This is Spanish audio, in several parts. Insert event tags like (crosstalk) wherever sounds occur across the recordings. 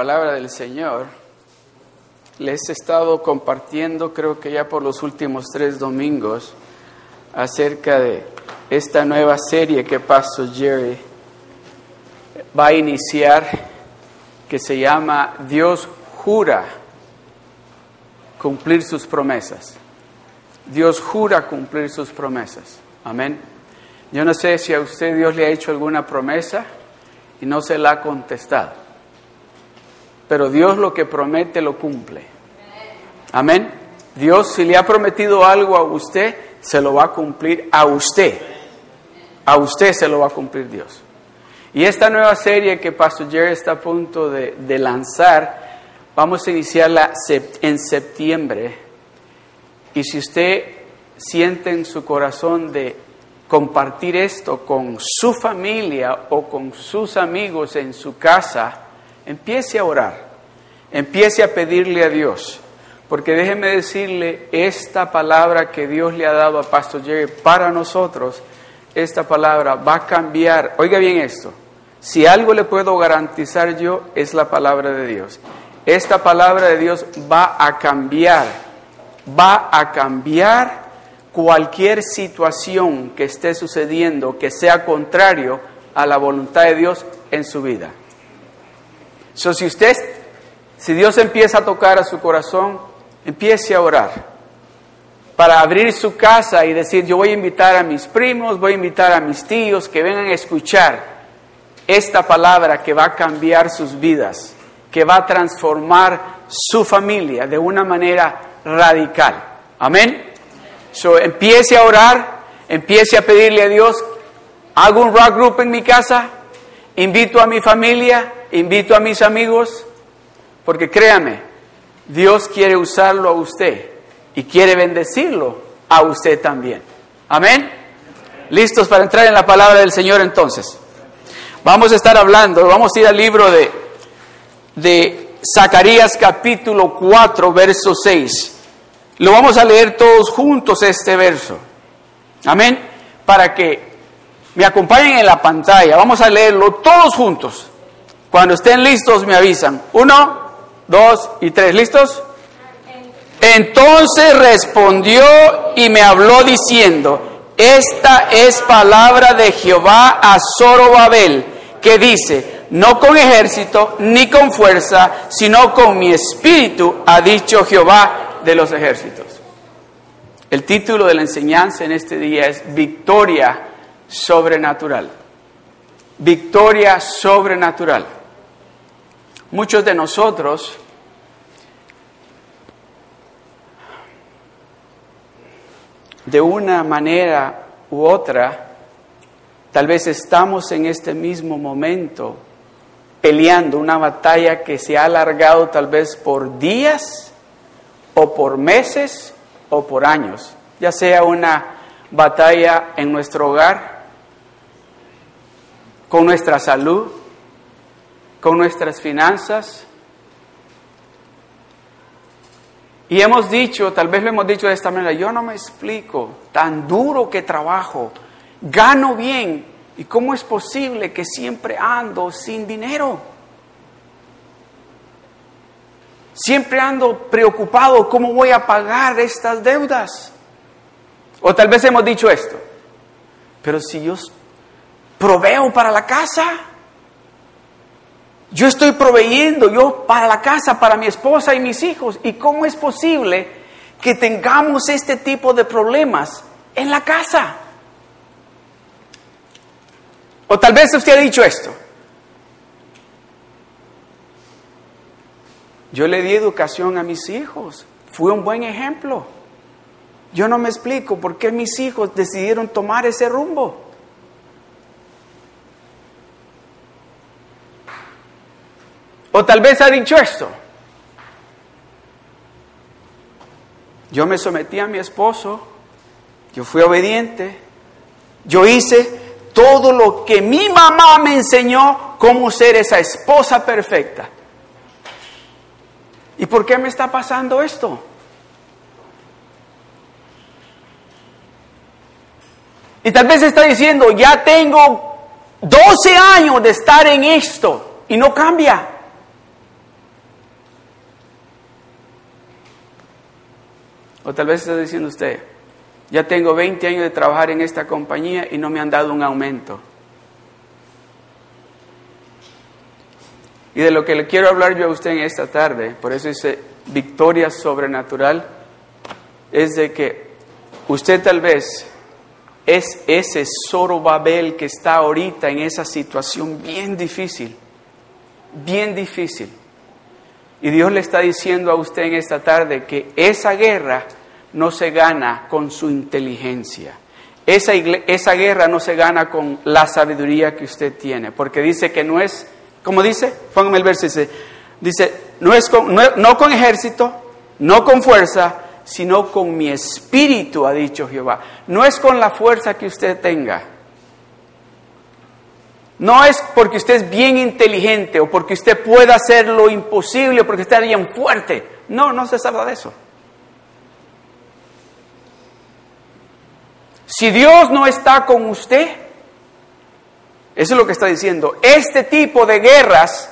palabra del Señor, les he estado compartiendo, creo que ya por los últimos tres domingos, acerca de esta nueva serie que Pastor Jerry va a iniciar, que se llama Dios jura cumplir sus promesas. Dios jura cumplir sus promesas. Amén. Yo no sé si a usted Dios le ha hecho alguna promesa y no se la ha contestado. Pero Dios lo que promete lo cumple. Amén. Dios si le ha prometido algo a usted, se lo va a cumplir a usted. A usted se lo va a cumplir Dios. Y esta nueva serie que Pastor Jerry está a punto de, de lanzar, vamos a iniciarla en septiembre. Y si usted siente en su corazón de compartir esto con su familia o con sus amigos en su casa, empiece a orar, empiece a pedirle a Dios. Porque déjeme decirle, esta palabra que Dios le ha dado a Pastor Jerry para nosotros, esta palabra va a cambiar. Oiga bien esto, si algo le puedo garantizar yo es la palabra de Dios. Esta palabra de Dios va a cambiar, va a cambiar cualquier situación que esté sucediendo que sea contrario a la voluntad de Dios en su vida. So, si usted, si Dios empieza a tocar a su corazón, empiece a orar para abrir su casa y decir, yo voy a invitar a mis primos, voy a invitar a mis tíos que vengan a escuchar esta palabra que va a cambiar sus vidas, que va a transformar su familia de una manera radical. Amén. So, empiece a orar, empiece a pedirle a Dios, hago un rock group en mi casa, invito a mi familia, invito a mis amigos, porque créame, Dios quiere usarlo a usted y quiere bendecirlo a usted también. Amén. ¿Listos para entrar en la palabra del Señor entonces? Vamos a estar hablando, vamos a ir al libro de, de Zacarías capítulo 4, verso 6. Lo vamos a leer todos juntos este verso. Amén. Para que me acompañen en la pantalla. Vamos a leerlo todos juntos. Cuando estén listos me avisan. Uno, dos y tres. ¿Listos? Entonces respondió y me habló diciendo, esta es palabra de Jehová a Zorobabel, que dice, no con ejército ni con fuerza, sino con mi espíritu, ha dicho Jehová de los ejércitos. El título de la enseñanza en este día es Victoria sobrenatural. Victoria sobrenatural. Muchos de nosotros de una manera u otra, tal vez estamos en este mismo momento peleando una batalla que se ha alargado tal vez por días o por meses o por años, ya sea una batalla en nuestro hogar, con nuestra salud, con nuestras finanzas. Y hemos dicho, tal vez lo hemos dicho de esta manera, yo no me explico, tan duro que trabajo, gano bien, ¿y cómo es posible que siempre ando sin dinero? Siempre ando preocupado, ¿cómo voy a pagar estas deudas? O tal vez hemos dicho esto, pero si yo proveo para la casa, yo estoy proveyendo yo para la casa, para mi esposa y mis hijos, ¿y cómo es posible que tengamos este tipo de problemas en la casa? O tal vez usted ha dicho esto, Yo le di educación a mis hijos. Fui un buen ejemplo. Yo no me explico por qué mis hijos decidieron tomar ese rumbo. O tal vez ha dicho esto. Yo me sometí a mi esposo, yo fui obediente, yo hice todo lo que mi mamá me enseñó cómo ser esa esposa perfecta. ¿Y por qué me está pasando esto? Y tal vez está diciendo, ya tengo 12 años de estar en esto y no cambia. O tal vez está diciendo usted, ya tengo 20 años de trabajar en esta compañía y no me han dado un aumento. Y de lo que le quiero hablar yo a usted en esta tarde, por eso dice victoria sobrenatural, es de que usted tal vez es ese Zorobabel que está ahorita en esa situación bien difícil, bien difícil. Y Dios le está diciendo a usted en esta tarde que esa guerra no se gana con su inteligencia. Esa, esa guerra no se gana con la sabiduría que usted tiene, porque dice que no es, como dice, póngame el verso, dice, dice no, es con, no con ejército, no con fuerza, sino con mi espíritu, ha dicho Jehová. No es con la fuerza que usted tenga. No es porque usted es bien inteligente o porque usted pueda hacer lo imposible o porque usted es bien fuerte. No, no se trata de eso. Si Dios no está con usted, eso es lo que está diciendo, este tipo de guerras,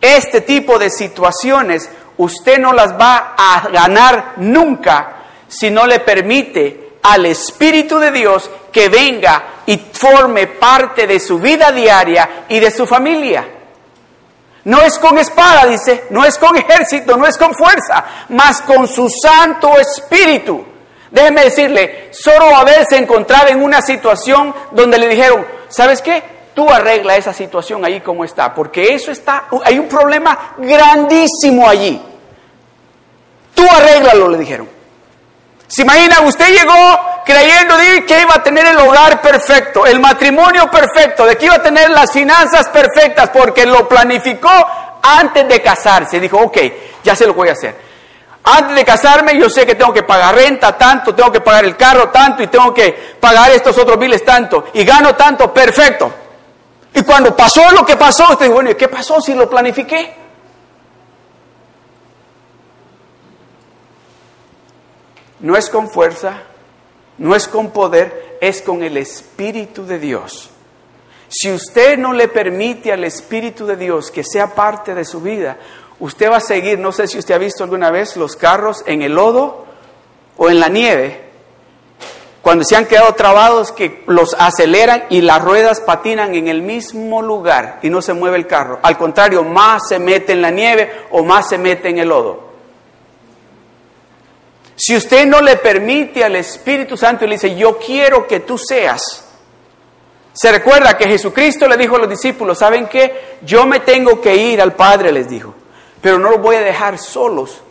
este tipo de situaciones usted no las va a ganar nunca si no le permite al Espíritu de Dios que venga y forme parte de su vida diaria y de su familia. No es con espada, dice, no es con ejército, no es con fuerza, mas con su Santo Espíritu. Déjeme decirle, Zorobabel se encontraba en una situación donde le dijeron, ¿sabes qué? Tú arregla esa situación ahí como está, porque eso está, hay un problema grandísimo allí. Tú arréglalo, le dijeron. Se imagina, usted llegó creyendo que iba a tener el hogar perfecto, el matrimonio perfecto, de que iba a tener las finanzas perfectas, porque lo planificó antes de casarse. Dijo, ok, ya se lo voy a hacer. Antes de casarme yo sé que tengo que pagar renta tanto, tengo que pagar el carro tanto y tengo que pagar estos otros biles tanto y gano tanto, perfecto. Y cuando pasó lo que pasó, usted dijo, bueno, ¿y qué pasó si lo planifiqué? No es con fuerza, no es con poder, es con el Espíritu de Dios. Si usted no le permite al Espíritu de Dios que sea parte de su vida, usted va a seguir, no sé si usted ha visto alguna vez los carros en el lodo o en la nieve, cuando se han quedado trabados que los aceleran y las ruedas patinan en el mismo lugar y no se mueve el carro. Al contrario, más se mete en la nieve o más se mete en el lodo. Si usted no le permite al Espíritu Santo y le dice, yo quiero que tú seas, se recuerda que Jesucristo le dijo a los discípulos, ¿saben qué? Yo me tengo que ir al Padre, les dijo, pero no los voy a dejar solos.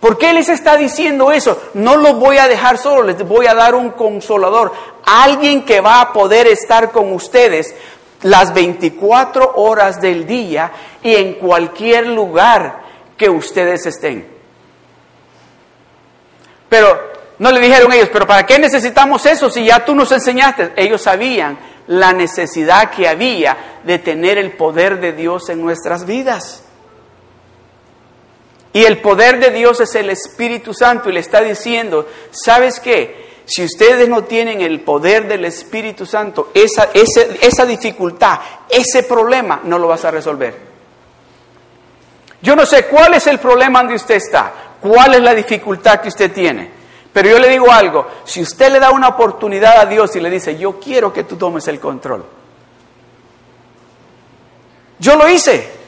¿Por qué les está diciendo eso? No los voy a dejar solos, les voy a dar un consolador, alguien que va a poder estar con ustedes las 24 horas del día y en cualquier lugar que ustedes estén. Pero no le dijeron ellos, pero ¿para qué necesitamos eso si ya tú nos enseñaste? Ellos sabían la necesidad que había de tener el poder de Dios en nuestras vidas. Y el poder de Dios es el Espíritu Santo y le está diciendo, ¿sabes qué? Si ustedes no tienen el poder del Espíritu Santo, esa, esa dificultad, ese problema, no lo vas a resolver. Yo no sé cuál es el problema donde usted está, cuál es la dificultad que usted tiene. Pero yo le digo algo, si usted le da una oportunidad a Dios y le dice, yo quiero que tú tomes el control. Yo lo hice.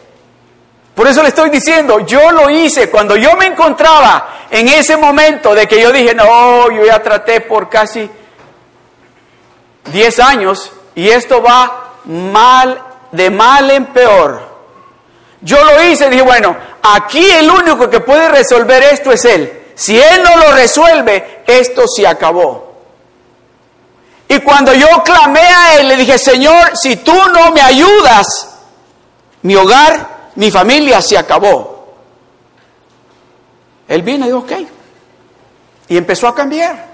Por eso le estoy diciendo, yo lo hice cuando yo me encontraba en ese momento de que yo dije, no, yo ya traté por casi 10 años y esto va mal, de mal en peor. Yo lo hice, dije, bueno, aquí el único que puede resolver esto es Él. Si Él no lo resuelve, esto se acabó. Y cuando yo clamé a Él, le dije, Señor, si tú no me ayudas, mi hogar mi familia se acabó. Él vino y dijo, ok. Y empezó a cambiar.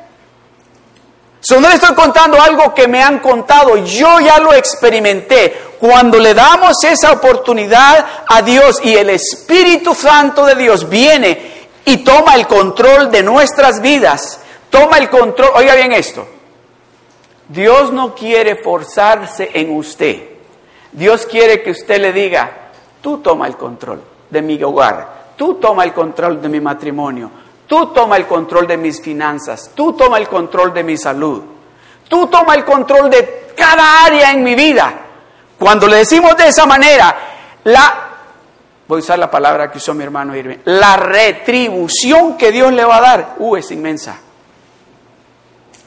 So, no le estoy contando algo que me han contado, yo ya lo experimenté. Cuando le damos esa oportunidad a Dios y el Espíritu Santo de Dios viene y toma el control de nuestras vidas, toma el control, oiga bien esto, Dios no quiere forzarse en usted. Dios quiere que usted le diga, tú toma el control de mi hogar, tú toma el control de mi matrimonio, tú toma el control de mis finanzas, tú toma el control de mi salud, tú toma el control de cada área en mi vida. Cuando le decimos de esa manera, la voy a usar la palabra que usó mi hermano Irving, la retribución que Dios le va a dar, uh, es inmensa.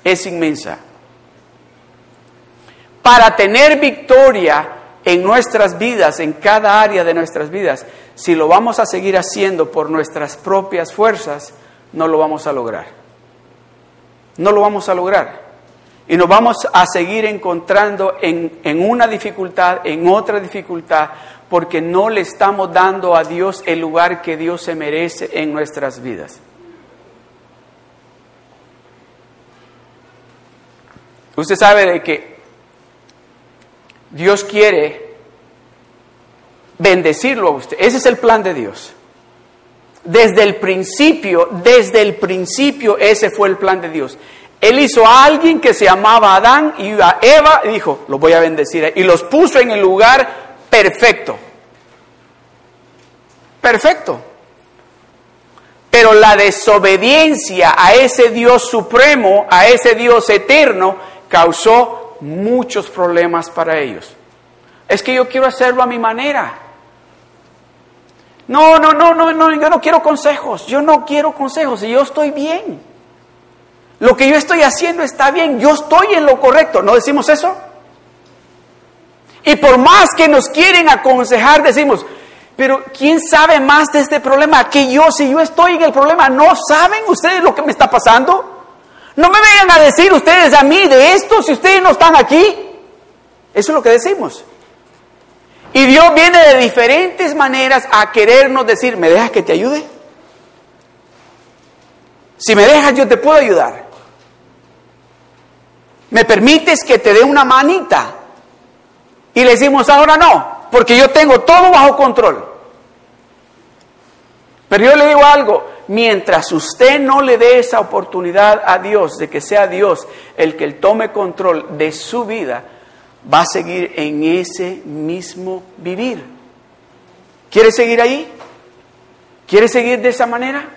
Es inmensa. Para tener victoria en nuestras vidas, en cada área de nuestras vidas, si lo vamos a seguir haciendo por nuestras propias fuerzas, no lo vamos a lograr. No lo vamos a lograr. Y nos vamos a seguir encontrando en, en una dificultad, en otra dificultad, porque no le estamos dando a Dios el lugar que Dios se merece en nuestras vidas. Usted sabe de que Dios quiere bendecirlo a usted. Ese es el plan de Dios. Desde el principio, desde el principio ese fue el plan de Dios. Él hizo a alguien que se llamaba Adán y a Eva y dijo, los voy a bendecir. Y los puso en el lugar perfecto. Perfecto. Pero la desobediencia a ese Dios supremo, a ese Dios eterno, causó muchos problemas para ellos. Es que yo quiero hacerlo a mi manera. No, no, no, no, no, yo no quiero consejos, yo no quiero consejos y yo estoy bien. Lo que yo estoy haciendo está bien, yo estoy en lo correcto, ¿no decimos eso? Y por más que nos quieren aconsejar, decimos, pero ¿quién sabe más de este problema que yo? Si yo estoy en el problema, ¿no saben ustedes lo que me está pasando? No me vengan a decir ustedes a mí de esto si ustedes no están aquí. Eso es lo que decimos. Y Dios viene de diferentes maneras a querernos decir, ¿me dejas que te ayude? Si me dejas, yo te puedo ayudar. ¿Me permites que te dé una manita? Y le decimos, ahora no, porque yo tengo todo bajo control. Pero yo le digo algo, mientras usted no le dé esa oportunidad a Dios de que sea Dios el que tome control de su vida, va a seguir en ese mismo vivir. ¿Quiere seguir ahí? ¿Quiere seguir de esa manera?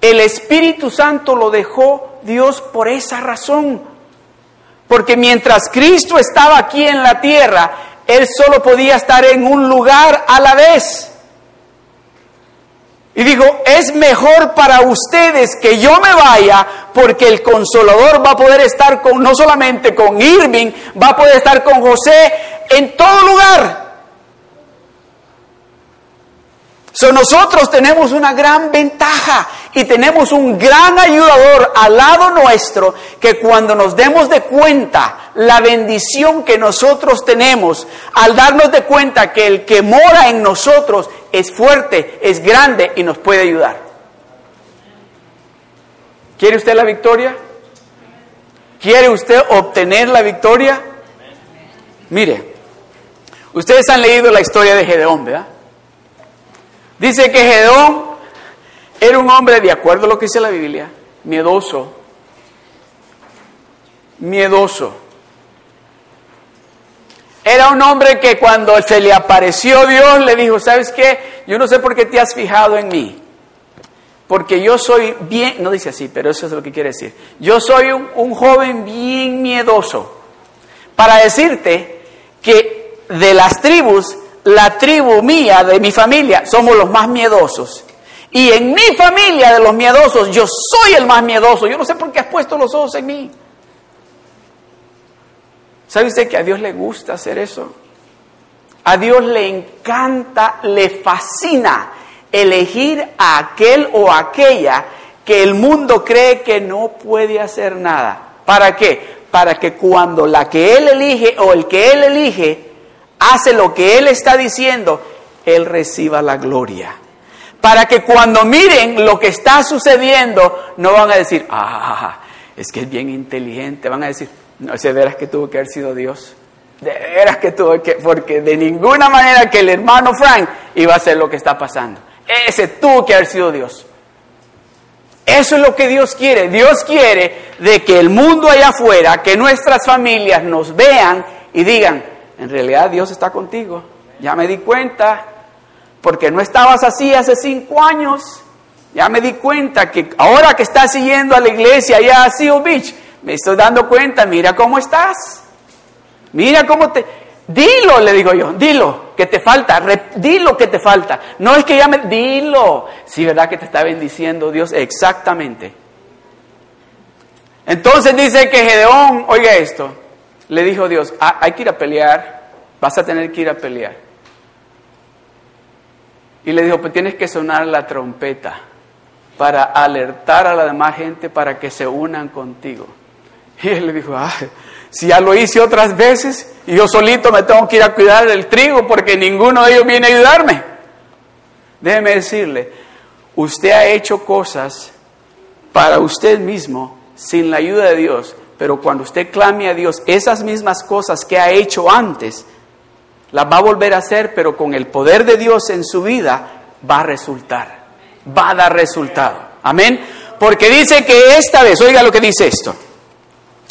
El Espíritu Santo lo dejó Dios por esa razón, porque mientras Cristo estaba aquí en la tierra, Él solo podía estar en un lugar a la vez. Y dijo, es mejor para ustedes que yo me vaya porque el consolador va a poder estar con, no solamente con Irving, va a poder estar con José en todo lugar. So, nosotros tenemos una gran ventaja y tenemos un gran ayudador al lado nuestro que cuando nos demos de cuenta la bendición que nosotros tenemos, al darnos de cuenta que el que mora en nosotros es fuerte, es grande y nos puede ayudar. ¿Quiere usted la victoria? ¿Quiere usted obtener la victoria? Mire, ustedes han leído la historia de Gedeón, ¿verdad? Dice que Gedeón era un hombre, de acuerdo a lo que dice la Biblia, miedoso. Miedoso. Era un hombre que cuando se le apareció Dios le dijo, ¿sabes qué? Yo no sé por qué te has fijado en mí. Porque yo soy bien, no dice así, pero eso es lo que quiere decir. Yo soy un, un joven bien miedoso. Para decirte que de las tribus la tribu mía, de mi familia, somos los más miedosos. Y en mi familia de los miedosos, yo soy el más miedoso. Yo no sé por qué has puesto los ojos en mí. ¿Sabe usted que a Dios le gusta hacer eso? A Dios le encanta, le fascina elegir a aquel o aquella que el mundo cree que no puede hacer nada. ¿Para qué? Para que cuando la que Él elige o el que Él elige hace lo que Él está diciendo, Él reciba la gloria. Para que cuando miren lo que está sucediendo, no van a decir, ah, es que es bien inteligente, van a decir, no, sé, de veras que tuvo que haber sido Dios. De veras que tuvo que, porque de ninguna manera que el hermano Frank iba a hacer lo que está pasando. Ese tuvo que haber sido Dios. Eso es lo que Dios quiere. Dios quiere de que el mundo allá afuera, que nuestras familias nos vean y digan, en realidad Dios está contigo. Ya me di cuenta, porque no estabas así hace cinco años. Ya me di cuenta que ahora que estás siguiendo a la iglesia allá a Seal me estoy dando cuenta, mira cómo estás. Mira cómo te... Dilo, le digo yo, dilo que te falta, dilo que te falta. No es que ya me... Dilo. Sí, ¿verdad que te está bendiciendo Dios? Exactamente. Entonces dice que Gedeón, oiga esto, le dijo Dios, ah, hay que ir a pelear, vas a tener que ir a pelear. Y le dijo, pues tienes que sonar la trompeta para alertar a la demás gente para que se unan contigo. Y él le dijo, ah, si ya lo hice otras veces y yo solito me tengo que ir a cuidar del trigo porque ninguno de ellos viene a ayudarme. Déjeme decirle, usted ha hecho cosas para usted mismo sin la ayuda de Dios, pero cuando usted clame a Dios, esas mismas cosas que ha hecho antes, las va a volver a hacer, pero con el poder de Dios en su vida va a resultar, va a dar resultado. Amén. Porque dice que esta vez, oiga lo que dice esto,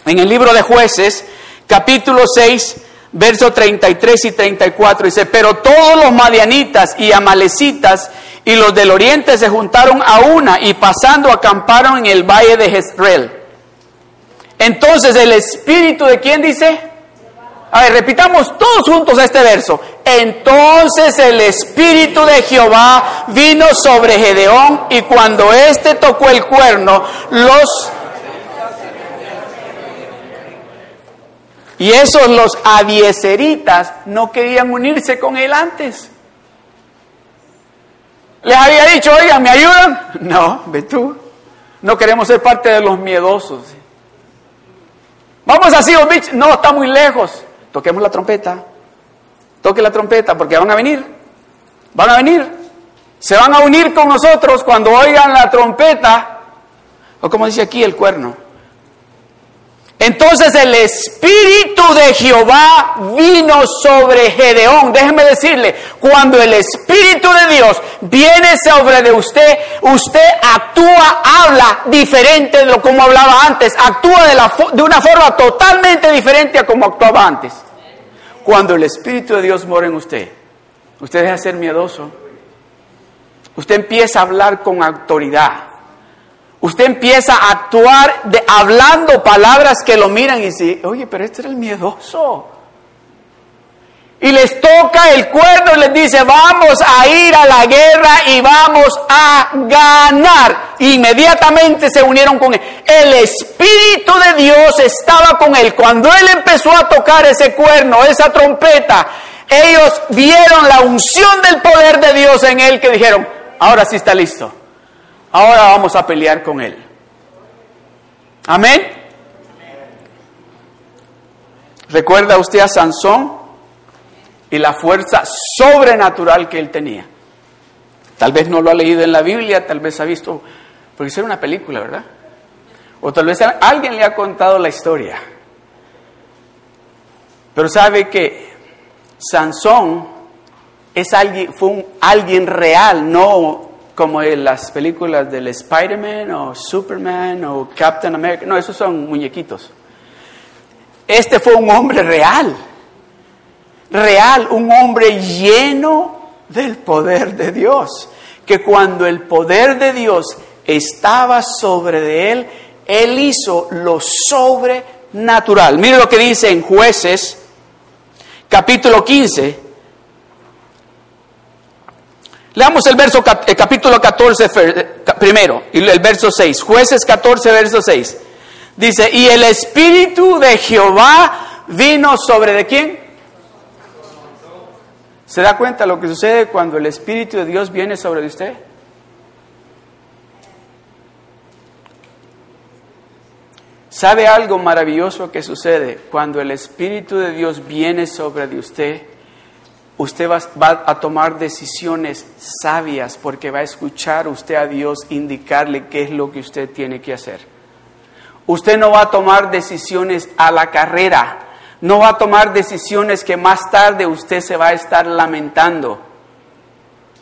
en el libro de jueces, capítulo 6, versos 33 y 34, dice, pero todos los madianitas y amalecitas y los del oriente se juntaron a una y pasando acamparon en el valle de Jezreel. Entonces el espíritu de quién dice? A ver, repitamos todos juntos este verso. Entonces el Espíritu de Jehová vino sobre Gedeón y cuando éste tocó el cuerno, los... Y esos los abieseritas no querían unirse con él antes. Les había dicho, oigan, ¿me ayudan? (laughs) No, ve tú. No queremos ser parte de los miedosos. Vamos así, Beach. No, está muy lejos toquemos la trompeta, toque la trompeta porque van a venir, van a venir, se van a unir con nosotros cuando oigan la trompeta, o como dice aquí el cuerno. Entonces el Espíritu de Jehová vino sobre Gedeón. Déjeme decirle, cuando el Espíritu de Dios viene sobre de usted, usted actúa, habla diferente de lo como hablaba antes, actúa de, la, de una forma totalmente diferente a como actuaba antes. Cuando el Espíritu de Dios mora en usted, usted deja de ser miedoso. Usted empieza a hablar con autoridad. Usted empieza a actuar hablando palabras que lo miran y dicen, oye, pero este era el miedoso. Y les toca el cuerno y les dice, vamos a ir a la guerra y vamos a ganar. Inmediatamente se unieron con él. El Espíritu de Dios estaba con él. Cuando él empezó a tocar ese cuerno, esa trompeta, ellos vieron la unción del poder de Dios en él que dijeron, ahora sí está listo ahora vamos a pelear con él. Amén. ¿Recuerda usted a Sansón y la fuerza sobrenatural que él tenía? Tal vez no lo ha leído en la Biblia, tal vez ha visto, porque es una película, ¿verdad? O tal vez alguien le ha contado la historia. Pero sabe que Sansón es alguien, fue un, alguien real, no como en las películas del Spider-Man o Superman o Captain America. No, esos son muñequitos. Este fue un hombre real, real, un hombre lleno del poder de Dios, que cuando el poder de Dios estaba sobre de él, él hizo lo sobrenatural. Mire lo que dice en jueces, capítulo 15, Leamos el verso, el capítulo 14 eh, primero, y el verso 6. Jueces 14, verso 6. Dice, y el Espíritu de Jehová vino sobre de quién? ¿Se da cuenta lo que sucede cuando el Espíritu de Dios viene sobre usted? ¿Sabe algo maravilloso que sucede cuando el Espíritu de Dios viene sobre de usted? Usted va, a tomar decisiones sabias porque va a escuchar usted a Dios indicarle qué es lo que usted tiene que hacer. Usted no va a tomar decisiones a la carrera, no va a tomar decisiones que más tarde usted se va a estar lamentando.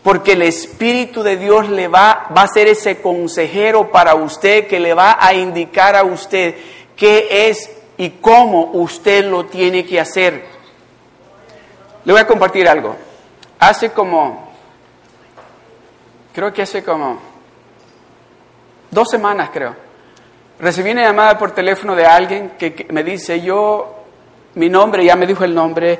Porque el Espíritu de Dios le va, va a ser ese consejero para usted que le va a indicar a usted qué es y cómo usted lo tiene que hacer. Le voy a compartir algo. Hace como, creo que hace como dos semanas creo, recibí una llamada por teléfono de alguien que, me dice, yo, mi nombre, ya me dijo el nombre,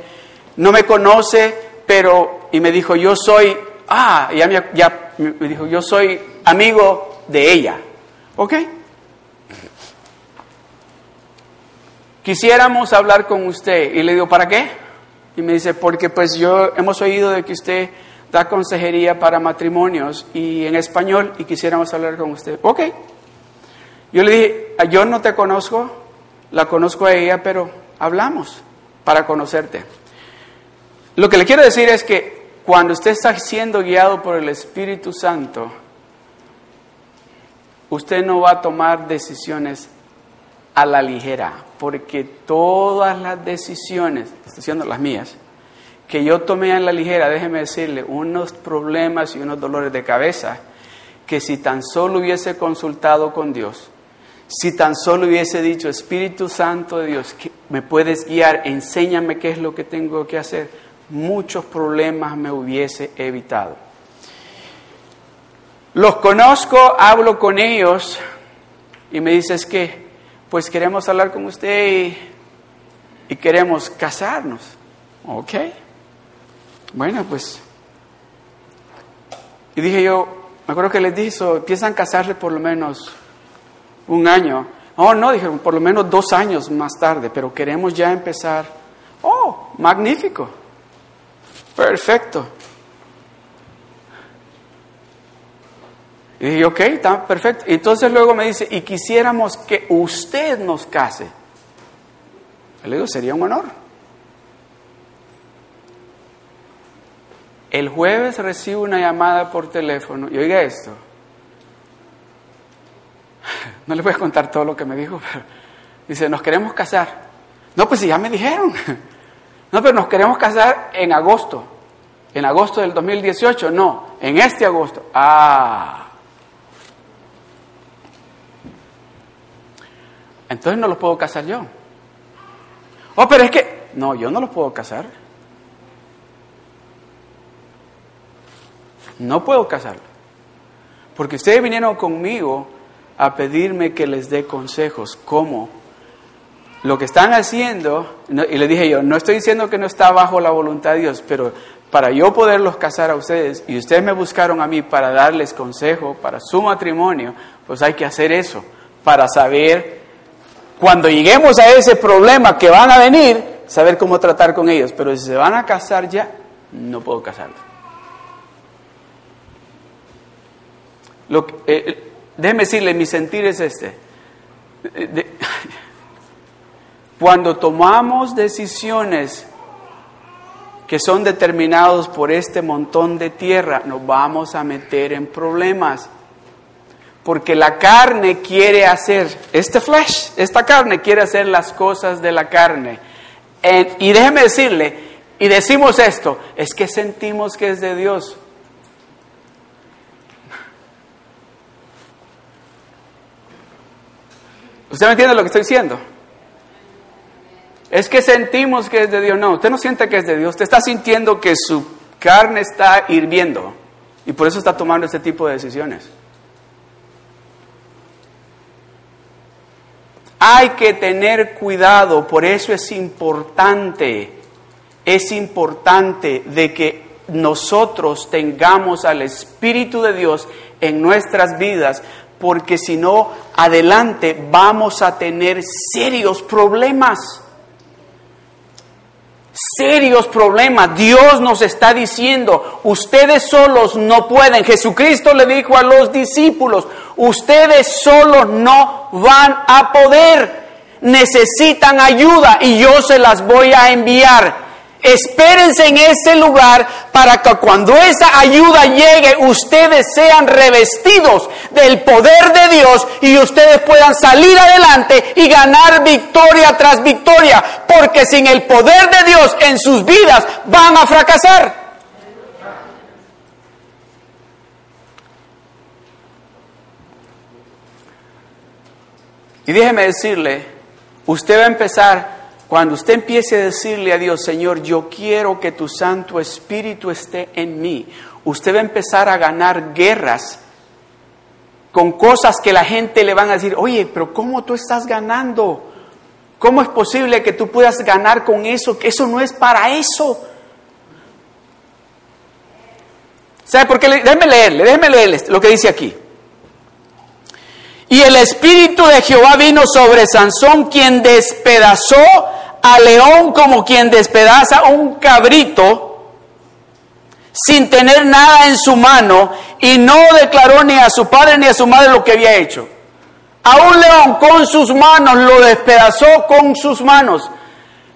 no me conoce, pero, y me dijo, yo soy, ah, ya me, dijo, yo soy amigo de ella. ¿Ok? Quisiéramos hablar con usted. Y le digo, ¿para qué? Y me dice, porque pues yo hemos oído de que usted da consejería para matrimonios y en español y quisiéramos hablar con usted. Ok. Yo le dije, yo no te conozco, la conozco a ella, pero hablamos para conocerte. Lo que le quiero decir es que cuando usted está siendo guiado por el Espíritu Santo, usted no va a tomar decisiones a la ligera, porque todas las decisiones, estoy diciendo las mías, que yo tomé a la ligera, déjeme decirle, unos problemas y unos dolores de cabeza, que si tan solo hubiese consultado con Dios, si tan solo hubiese dicho, Espíritu Santo de Dios, me puedes guiar, enséñame qué es lo que tengo que hacer, muchos problemas me hubiese evitado. Los conozco, hablo con ellos y me dices que, pues queremos hablar con usted y, queremos casarnos. Ok. Bueno, pues. Y dije yo, me acuerdo que les dije, empiezan a casarse por lo menos un año. Oh, no, dije, por lo menos dos años más tarde, pero queremos ya empezar. Oh, magnífico. Perfecto. Y dije, ok, está perfecto. Entonces luego me dice, y quisiéramos que usted nos case. Le digo, sería un honor. El jueves recibo una llamada por teléfono y oiga esto. (laughs) No le voy a contar todo lo que me dijo, pero dice, nos queremos casar. No, pues ya me dijeron. (laughs) No, pero nos queremos casar en agosto. En agosto del 2018, no, en este agosto. Ah. Entonces no los puedo casar yo. Oh, pero es que, no, yo no los puedo casar. No puedo casarlo. Porque ustedes vinieron conmigo a pedirme que les dé consejos. ¿Cómo? Lo que están haciendo, y le dije yo, no estoy diciendo que no está bajo la voluntad de Dios, pero para yo poderlos casar a ustedes, y ustedes me buscaron a mí para darles consejo para su matrimonio, pues hay que hacer eso, para saber, cuando lleguemos a ese problema que van a venir, saber cómo tratar con ellos. Pero si se van a casar ya, no puedo casarlos. Lo, eh, eh, déjeme decirle, mi sentir es este. cuando tomamos decisiones que son determinados por este montón de tierra, nos vamos a meter en problemas. Porque la carne quiere hacer, este flesh, esta carne quiere hacer las cosas de la carne. y déjeme decirle, y decimos esto, es que sentimos que es de Dios. ¿Usted me entiende lo que estoy diciendo? Es que sentimos que es de Dios. No, usted no siente que es de Dios. Usted está sintiendo que su carne está hirviendo. Y por eso está tomando este tipo de decisiones. Hay que tener cuidado. Por eso es importante. Es importante de que nosotros tengamos al Espíritu de Dios en nuestras vidas porque si no, adelante vamos a tener serios problemas. Serios problemas. Dios nos está diciendo, ustedes solos no pueden. Jesucristo le dijo a los discípulos, ustedes solos no van a poder. Necesitan ayuda y yo se las voy a enviar. Espérense en ese lugar para que cuando esa ayuda llegue ustedes sean revestidos del poder de Dios y ustedes puedan salir adelante y ganar victoria tras victoria, porque sin el poder de Dios en sus vidas van a fracasar. Y déjeme decirle, usted va a empezar cuando usted empiece a decirle a Dios, Señor, yo quiero que tu Santo Espíritu esté en mí, usted va a empezar a ganar guerras con cosas que la gente le van a decir, oye, pero ¿cómo tú estás ganando? ¿Cómo es posible que tú puedas ganar con eso? Que eso no es para eso. ¿Sabe por qué? Déjeme leerle, déjeme leerle lo que dice aquí. Y el Espíritu de Jehová vino sobre Sansón, quien despedazó a león como quien despedaza un cabrito sin tener nada en su mano y no declaró ni a su padre ni a su madre lo que había hecho. A un león con sus manos lo despedazó con sus manos.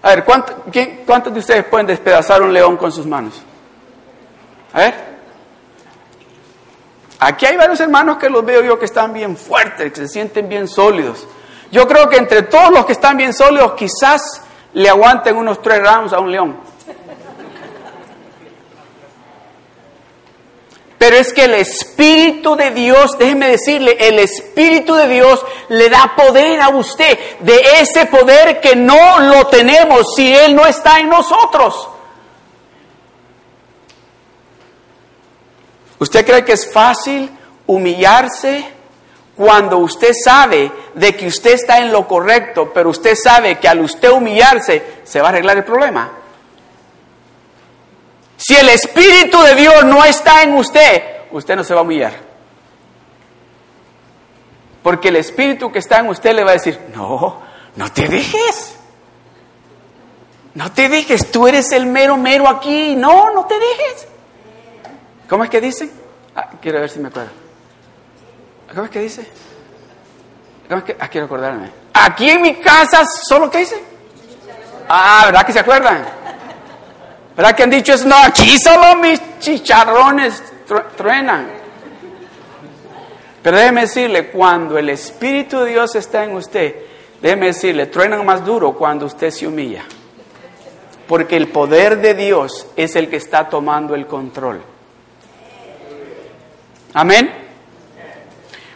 A ver, ¿cuántos de ustedes pueden despedazar un león con sus manos? A ver. Aquí hay varios hermanos que los veo yo que están bien fuertes, que se sienten bien sólidos. Yo creo que entre todos los que están bien sólidos, quizás le aguanten unos tres rounds a un león. Pero es que el Espíritu de Dios, déjeme decirle, el Espíritu de Dios le da poder a usted, de ese poder que no lo tenemos si Él no está en nosotros. ¿Usted cree que es fácil humillarse cuando usted sabe de que usted está en lo correcto, pero usted sabe que al usted humillarse se va a arreglar el problema? Si el Espíritu de Dios no está en usted, usted no se va a humillar. Porque el Espíritu que está en usted le va a decir, no, no te dejes. No te dejes, tú eres el mero mero aquí. No, no te dejes. ¿Cómo es que dice? Ah, quiero ver si me acuerdo. ¿Cómo es que dice? Ah, quiero acordarme. Aquí en mi casa, ¿solo qué dice? Ah, ¿verdad que se acuerdan? ¿Verdad que han dicho eso? No, aquí solo mis chicharrones truenan. Pero déjeme decirle, cuando el Espíritu de Dios está en usted, déjeme decirle, truenan más duro cuando usted se humilla. Porque el poder de Dios es el que está tomando el control. Amén.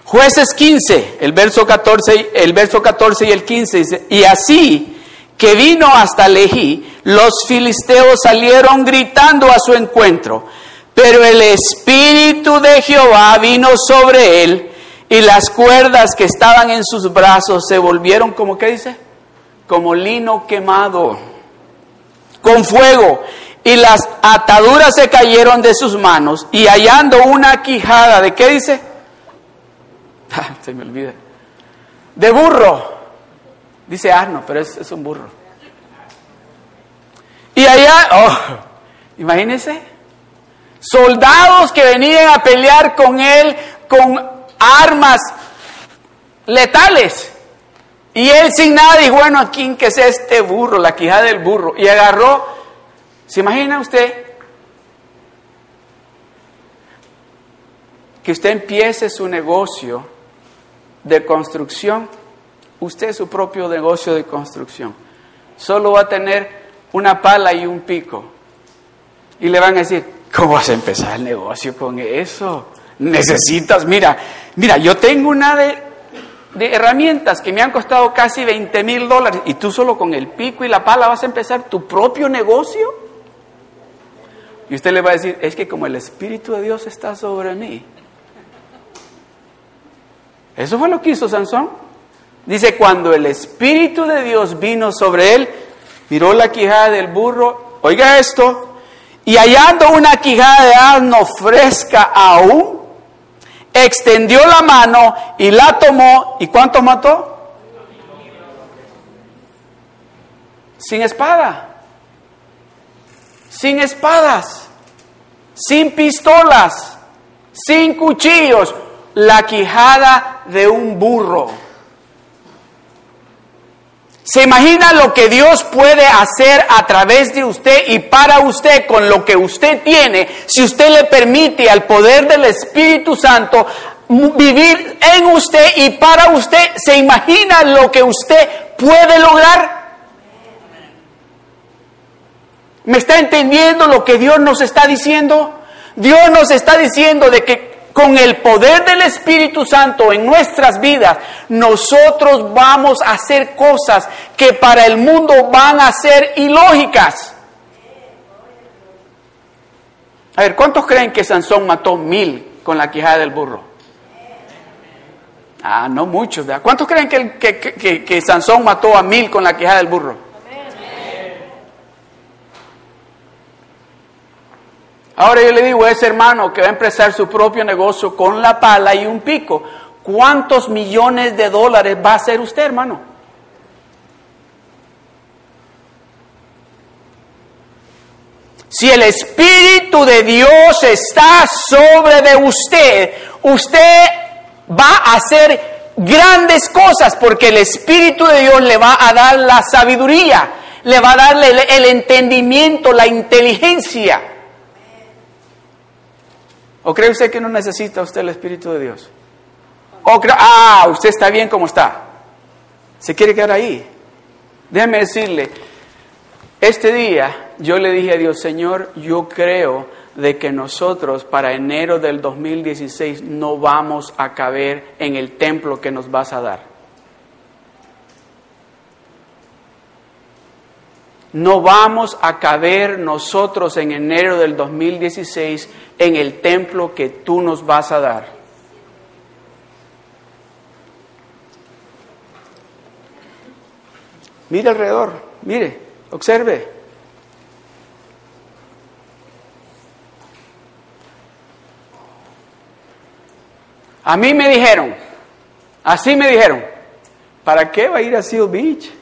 Jueces 15, el verso 14, el verso 14 y el 15 dice, y así que vino hasta Lejí, los filisteos salieron gritando a su encuentro, pero el Espíritu de Jehová vino sobre él y las cuerdas que estaban en sus brazos se volvieron como, ¿qué dice? Como lino quemado, con fuego, y las ataduras se cayeron de sus manos, y hallando una quijada, ¿de qué dice? (laughs) Ah, se me olvida. De burro Dice asno, pero es, un burro. Y allá, (laughs) oh, imagínense, soldados que venían a pelear con él con armas letales. Y él sin nada dijo, bueno, aquí que es este burro, la quijada del burro. Y agarró, ¿se imagina usted? Que usted empiece su negocio de construcción usted su propio negocio de construcción. Solo va a tener una pala y un pico. Y le van a decir, ¿cómo vas a empezar el negocio con eso? Necesitas, mira, mira, yo tengo una de, de herramientas que me han costado casi 20 mil dólares y tú solo con el pico y la pala vas a empezar tu propio negocio. Y usted le va a decir, es que como el Espíritu de Dios está sobre mí. Eso fue lo que hizo Sansón. Dice, cuando el Espíritu de Dios vino sobre él, miró la quijada del burro, oiga esto, y hallando una quijada de asno fresca aún, extendió la mano y la tomó, ¿y cuánto mató? Sin espada, sin espadas, sin pistolas, sin cuchillos, la quijada de un burro. ¿Se imagina lo que Dios puede hacer a través de usted y para usted con lo que usted tiene si usted le permite al poder del Espíritu Santo vivir en usted y para usted? ¿Se imagina lo que usted puede lograr? ¿Me está entendiendo lo que Dios nos está diciendo? Dios nos está diciendo de que con el poder del Espíritu Santo en nuestras vidas, nosotros vamos a hacer cosas que para el mundo van a ser ilógicas. A ver, ¿cuántos creen que Sansón mató mil con la quijada del burro? Ah, no muchos. ¿Cuántos creen que, que Sansón mató a mil con la quijada del burro? Ahora yo le digo a ese hermano que va a empezar su propio negocio con la pala y un pico, ¿cuántos millones de dólares va a hacer usted, hermano? Si el Espíritu de Dios está sobre de usted, usted va a hacer grandes cosas porque el Espíritu de Dios le va a dar la sabiduría, le va a darle el entendimiento, la inteligencia. ¿O cree usted que no necesita usted el Espíritu de Dios? ¿O cree, ah, usted está bien como está? ¿Se quiere quedar ahí? Déjeme decirle, este día yo le dije a Dios, Señor, yo creo de que nosotros para enero del 2016 no vamos a caber en el templo que nos vas a dar. No vamos a caber nosotros en enero del 2016 en el templo que tú nos vas a dar. Mire alrededor, mire, observe. A mí me dijeron, así me dijeron, ¿para qué va a ir a Seal Beach?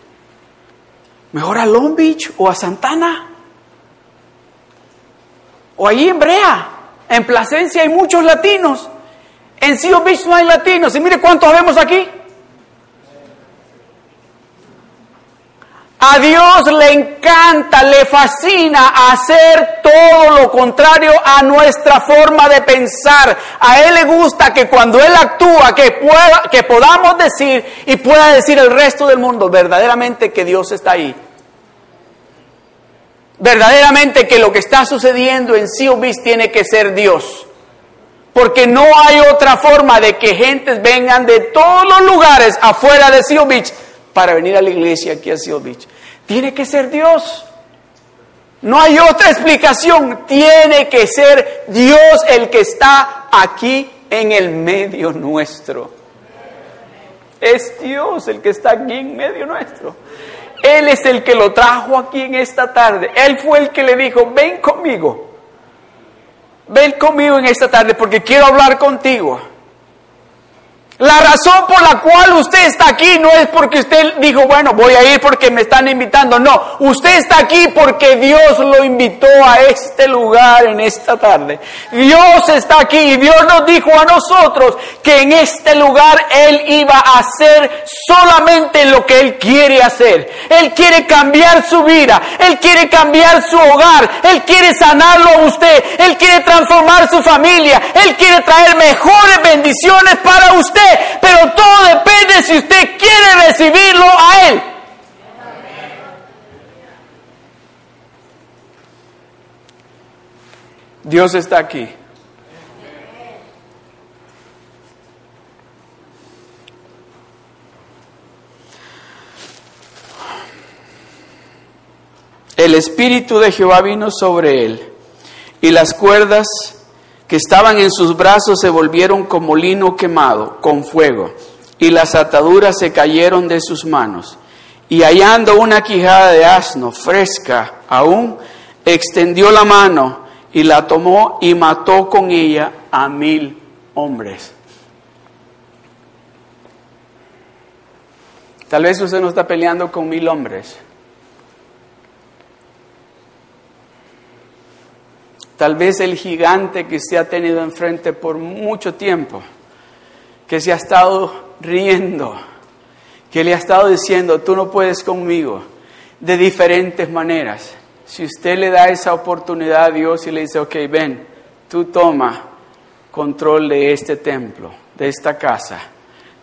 Mejor a Long Beach o a Santana. O allí en Brea. En Plasencia hay muchos latinos. En Seal Beach no hay latinos. Y mire cuántos vemos aquí. A Dios le encanta, le fascina hacer todo lo contrario a nuestra forma de pensar. A Él le gusta que cuando Él actúa, que, pueda, que podamos decir y pueda decir el resto del mundo verdaderamente que Dios está ahí verdaderamente que lo que está sucediendo en Beach tiene que ser Dios. Porque no hay otra forma de que gentes vengan de todos los lugares afuera de Seal Beach para venir a la iglesia aquí a Seal Beach. Tiene que ser Dios. No hay otra explicación. Tiene que ser Dios el que está aquí en el medio nuestro. Es Dios el que está aquí en medio nuestro. Él es el que lo trajo aquí en esta tarde. Él fue el que le dijo, ven conmigo. Ven conmigo en esta tarde porque quiero hablar contigo. La razón por la cual usted está aquí no es porque usted dijo, bueno, voy a ir porque me están invitando. No, usted está aquí porque Dios lo invitó a este lugar en esta tarde. Dios está aquí y Dios nos dijo a nosotros que en este lugar Él iba a hacer solamente lo que Él quiere hacer. Él quiere cambiar su vida, Él quiere cambiar su hogar, Él quiere sanarlo a usted, Él quiere transformar su familia, Él quiere traer mejores bendiciones para usted pero todo depende si usted quiere recibirlo a Él. Dios está aquí. El Espíritu de Jehová vino sobre él y las cuerdas que estaban en sus brazos se volvieron como lino quemado con fuego, y las ataduras se cayeron de sus manos. Y hallando una quijada de asno fresca aún, extendió la mano y la tomó y mató con ella a mil hombres. Tal vez usted no está peleando con mil hombres. Tal vez el gigante que se ha tenido enfrente por mucho tiempo, que se ha estado riendo, que le ha estado diciendo, tú no puedes conmigo, de diferentes maneras. Si usted le da esa oportunidad a Dios y le dice, ok, ven, tú toma control de este templo, de esta casa,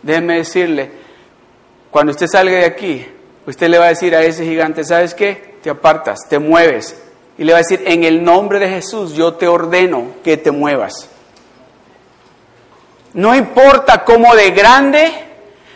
déjeme decirle, cuando usted salga de aquí, usted le va a decir a ese gigante, ¿sabes qué? Te apartas, te mueves, y le va a decir, en el nombre de Jesús yo te ordeno que te muevas. No importa cómo de grande,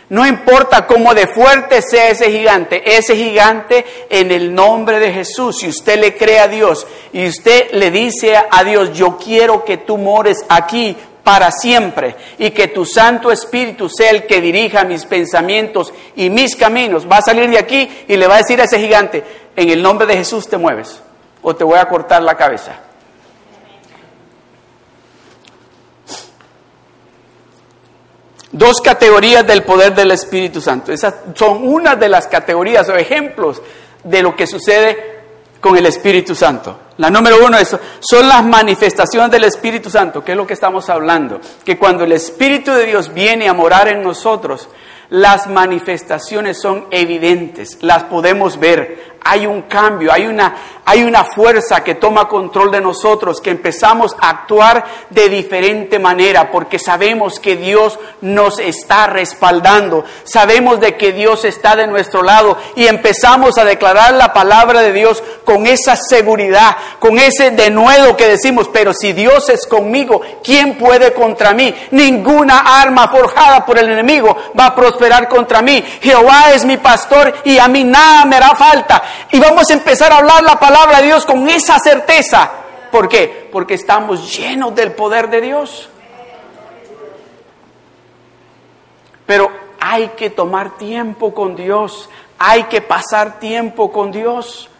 no importa cómo de fuerte sea ese gigante, ese gigante en el nombre de Jesús, si usted le cree a Dios y usted le dice a Dios, yo quiero que tú mores aquí para siempre y que tu Santo Espíritu sea el que dirija mis pensamientos y mis caminos, va a salir de aquí y le va a decir a ese gigante, en el nombre de Jesús te mueves o te voy a cortar la cabeza. Dos categorías del poder del Espíritu Santo. Esas son una de las categorías o ejemplos de lo que sucede con el Espíritu Santo. La número uno son las manifestaciones del Espíritu Santo, que es lo que estamos hablando. Que cuando el Espíritu de Dios viene a morar en nosotros, las manifestaciones son evidentes, las podemos ver. Hay un cambio, hay una, hay una fuerza que toma control de nosotros, que empezamos a actuar de diferente manera, porque sabemos que Dios nos está respaldando, sabemos de que Dios está de nuestro lado y empezamos a declarar la palabra de Dios con esa seguridad, con ese denuedo que decimos, pero si Dios es conmigo, ¿quién puede contra mí? Ninguna arma forjada por el enemigo va a prosperar contra mí. Jehová es mi pastor y a mí nada me hará falta. Y vamos a empezar a hablar la palabra de Dios con esa certeza. ¿Por qué? Porque estamos llenos del poder de Dios. Pero hay que tomar tiempo con Dios. Hay que pasar tiempo con Dios.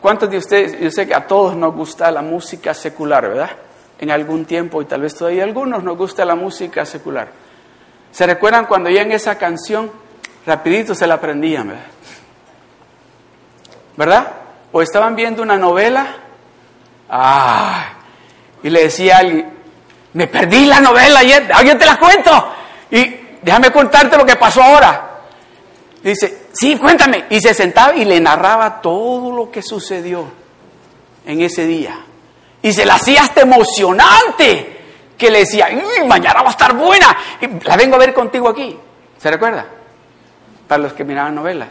¿Cuántos de ustedes, yo sé que a todos nos gusta la música secular, ¿verdad? En algún tiempo y tal vez todavía algunos nos gusta la música secular. ¿Se recuerdan cuando en esa canción? Rapidito se la aprendían, ¿verdad? ¿Verdad? O estaban viendo una novela, ah, y le decía a alguien, me perdí la novela ayer, alguien te la cuento, y déjame contarte lo que pasó ahora. dice, sí, cuéntame, y se sentaba y le narraba todo lo que sucedió en ese día. Y se la hacía hasta emocionante, que le decía, mañana va a estar buena, la vengo a ver contigo aquí. ¿Se recuerda? Para los que miraban novelas.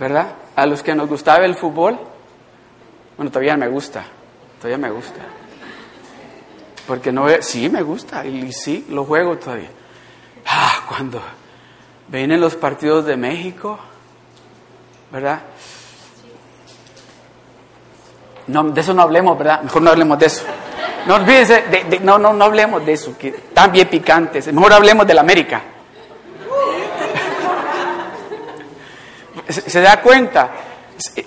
¿Verdad? A los que nos gustaba el fútbol, bueno, todavía me gusta, todavía me gusta. Porque no, sí me gusta, y sí, lo juego todavía. Ah, cuando vienen los partidos de México, ¿verdad? No, de eso no hablemos, ¿verdad? Mejor no hablemos de eso. No olvídense, no, no, no hablemos de eso, que están bien picantes. Mejor hablemos de la América. ¿Se da cuenta?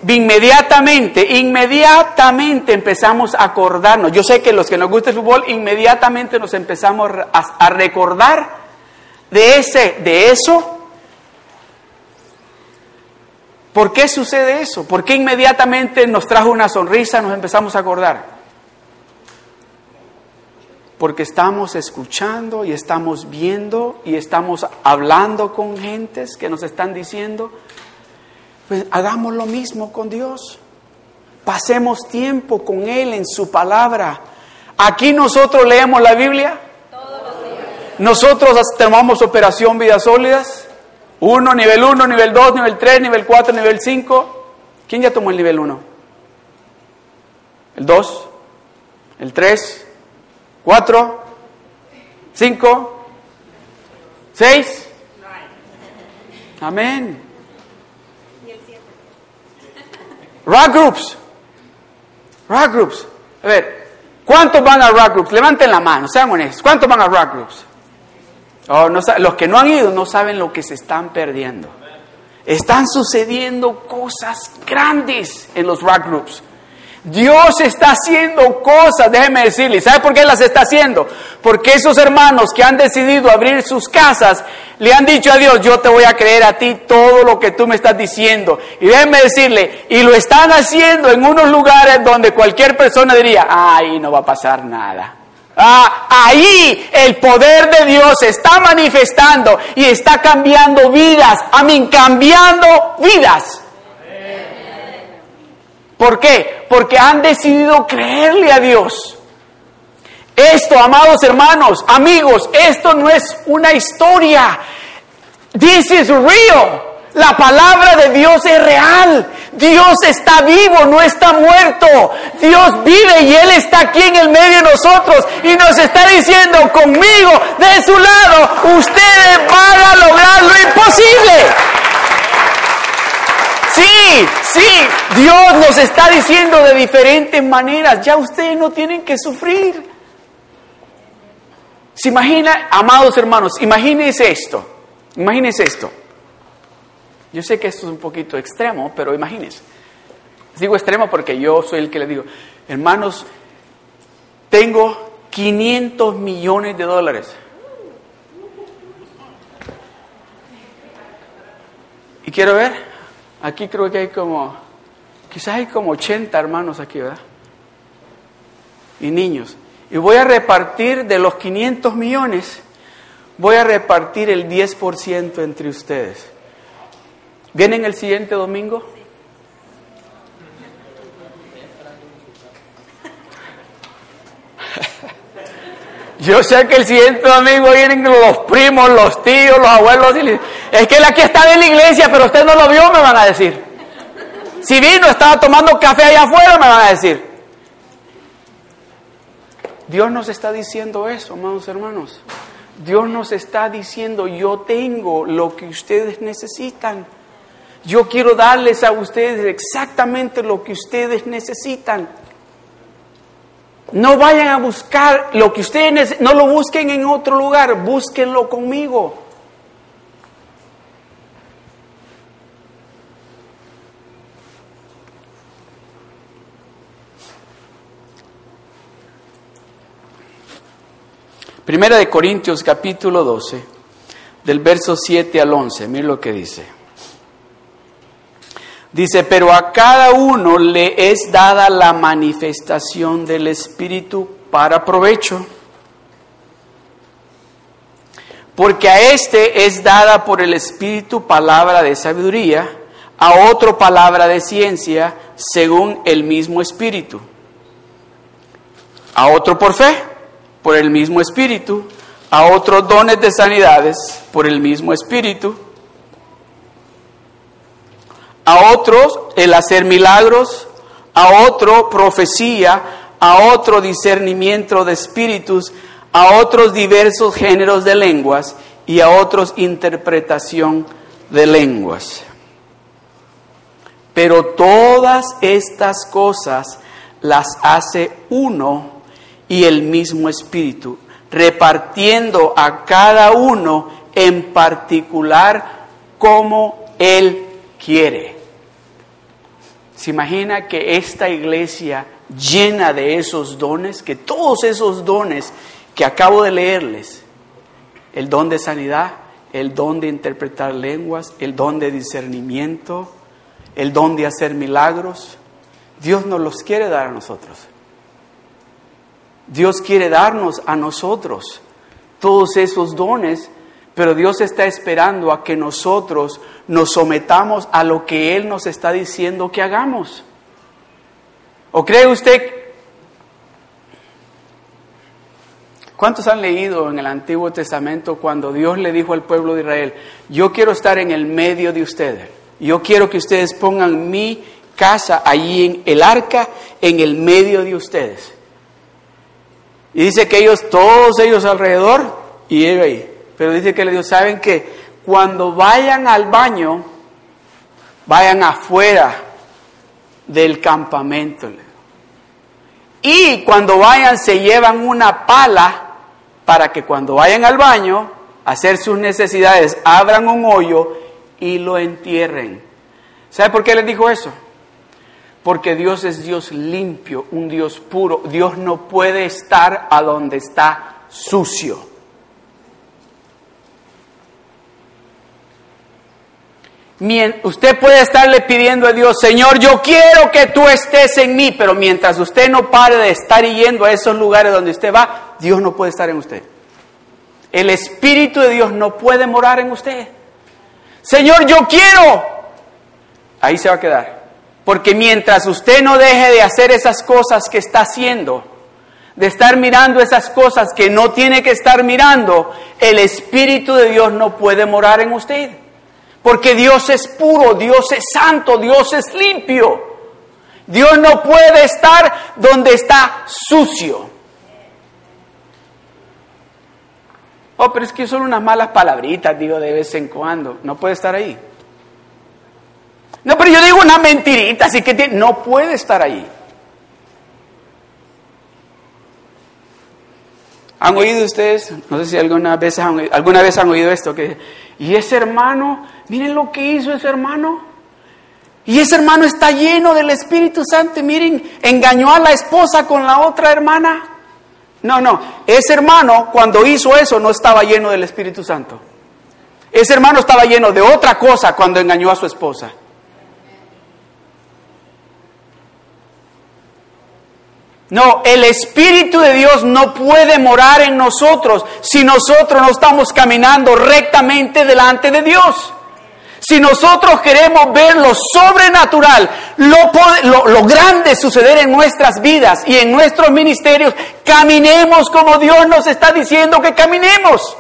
Inmediatamente, inmediatamente empezamos a acordarnos. Yo sé que los que nos gusta el fútbol, inmediatamente nos empezamos a, recordar de, ese, de eso. ¿Por qué sucede eso? ¿Por qué inmediatamente nos trajo una sonrisa, nos empezamos a acordar? Porque estamos escuchando y estamos viendo y estamos hablando con gentes que nos están diciendo, pues hagamos lo mismo con Dios. Pasemos tiempo con Él en su palabra. Aquí nosotros leemos la Biblia. Nosotros tomamos operación vidas sólidas. Uno, nivel uno, nivel dos, nivel tres, nivel cuatro, nivel cinco. ¿Quién ya tomó el nivel uno? ¿El dos? ¿El tres? ¿Cuatro? ¿Cinco? ¿Seis? Amén. Rock groups. Rock groups. A ver, ¿cuántos van a rock groups? Levanten la mano, sean honestos. ¿Cuántos van a rock groups? Oh, no, los que no han ido no saben lo que se están perdiendo. Están sucediendo cosas grandes en los rock groups. Dios está haciendo cosas, déjeme decirle. ¿Sabe por qué las está haciendo? Porque esos hermanos que han decidido abrir sus casas le han dicho a Dios, yo te voy a creer a ti todo lo que tú me estás diciendo. Y déjeme decirle, y lo están haciendo en unos lugares donde cualquier persona diría, ay, no va a pasar nada. Ah, ahí el poder de Dios está manifestando y está cambiando vidas. A mí, cambiando vidas. ¿Por qué? Porque han decidido creerle a Dios. Esto, amados hermanos, amigos, esto no es una historia. This is real. La palabra de Dios es real. Dios está vivo, no está muerto. Dios vive y Él está aquí en el medio de nosotros y nos está diciendo conmigo, de su lado, ustedes van a lograr lo imposible. Sí, sí, Dios nos está diciendo de diferentes maneras, ya ustedes no tienen que sufrir. Se imagina, amados hermanos, imagínense esto, imagínense esto. Yo sé que esto es un poquito extremo, pero imagínense. Digo extremo porque yo soy el que le digo, hermanos, tengo 500 millones de dólares. Y quiero ver, aquí creo que hay como, quizás hay como 80 hermanos aquí, ¿verdad? Y niños. Y voy a repartir de los 500 millones, voy a repartir el 10% entre ustedes. ¿Vienen el siguiente domingo? Yo sé que el siguiente domingo vienen los primos, los tíos, los abuelos. es que él aquí está en la iglesia, pero usted no lo vio, me van a decir. Si vino, estaba tomando café allá afuera, me van a decir. Dios nos está diciendo eso, amados hermanos. Dios nos está diciendo, yo tengo lo que ustedes necesitan. Yo quiero darles a ustedes exactamente lo que ustedes necesitan. No vayan a buscar lo que ustedes no lo busquen en otro lugar, búsquenlo conmigo. Primera de Corintios capítulo 12, del verso 7 al 11, miren lo que dice. Dice, pero a cada uno le es dada la manifestación del Espíritu para provecho. Porque a este es dada por el Espíritu palabra de sabiduría, a otro palabra de ciencia, según el mismo Espíritu. A otro por fe, por el mismo Espíritu. A otros dones de sanidades, por el mismo Espíritu a otros el hacer milagros, a otro profecía, a otro discernimiento de espíritus, a otros diversos géneros de lenguas y a otros interpretación de lenguas. Pero todas estas cosas las hace uno y el mismo espíritu, repartiendo a cada uno en particular como él quiere. ¿Se imagina que esta iglesia llena de esos dones, que todos esos dones que acabo de leerles, el don de sanidad, el don de interpretar lenguas, el don de discernimiento, el don de hacer milagros, Dios nos los quiere dar a nosotros. Dios quiere darnos a nosotros todos esos dones pero Dios está esperando a que nosotros nos sometamos a lo que Él nos está diciendo que hagamos. ¿O cree usted? ¿Cuántos han leído en el Antiguo Testamento cuando Dios le dijo al pueblo de Israel, yo quiero estar en el medio de ustedes, yo quiero que ustedes pongan mi casa allí en el arca, en el medio de ustedes? Y dice que ellos, todos ellos alrededor, y él ahí. Pero dice que le dijo, ¿saben que Cuando vayan al baño, vayan afuera del campamento. Y cuando vayan se llevan una pala para que cuando vayan al baño a hacer sus necesidades, abran un hoyo y lo entierren. ¿Sabe por qué les dijo eso? Porque Dios es Dios limpio, un Dios puro. Dios no puede estar a donde está sucio. Usted puede estarle pidiendo a Dios, Señor, yo quiero que tú estés en mí, pero mientras usted no pare de estar yendo a esos lugares donde usted va, Dios no puede estar en usted. El Espíritu de Dios no puede morar en usted. Señor, yo quiero. Ahí se va a quedar. Porque mientras usted no deje de hacer esas cosas que está haciendo, de estar mirando esas cosas que no tiene que estar mirando, el Espíritu de Dios no puede morar en usted. Porque Dios es puro, Dios es santo, Dios es limpio. Dios no puede estar donde está sucio. Oh, pero es que son unas malas palabritas, digo, de vez en cuando. No puede estar ahí. No, pero yo digo una mentirita, así que no puede estar ahí. ¿Han oído ustedes? No sé si alguna vez han, alguna vez han oído esto, que, y ese hermano, miren lo que hizo ese hermano. Y ese hermano está lleno del Espíritu Santo. Miren, engañó a la esposa con la otra hermana. No, no, ese hermano cuando hizo eso no estaba lleno del Espíritu Santo. Ese hermano estaba lleno de otra cosa cuando engañó a su esposa. No, el Espíritu de Dios no puede morar en nosotros si nosotros no estamos caminando rectamente delante de Dios. Si nosotros queremos ver lo sobrenatural, lo, grande suceder en nuestras vidas y en nuestros ministerios, caminemos como Dios nos está diciendo que caminemos.